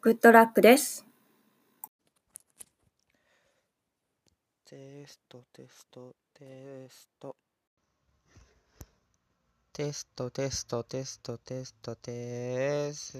グッドラックです。テストテストテストテストテストテストテストテス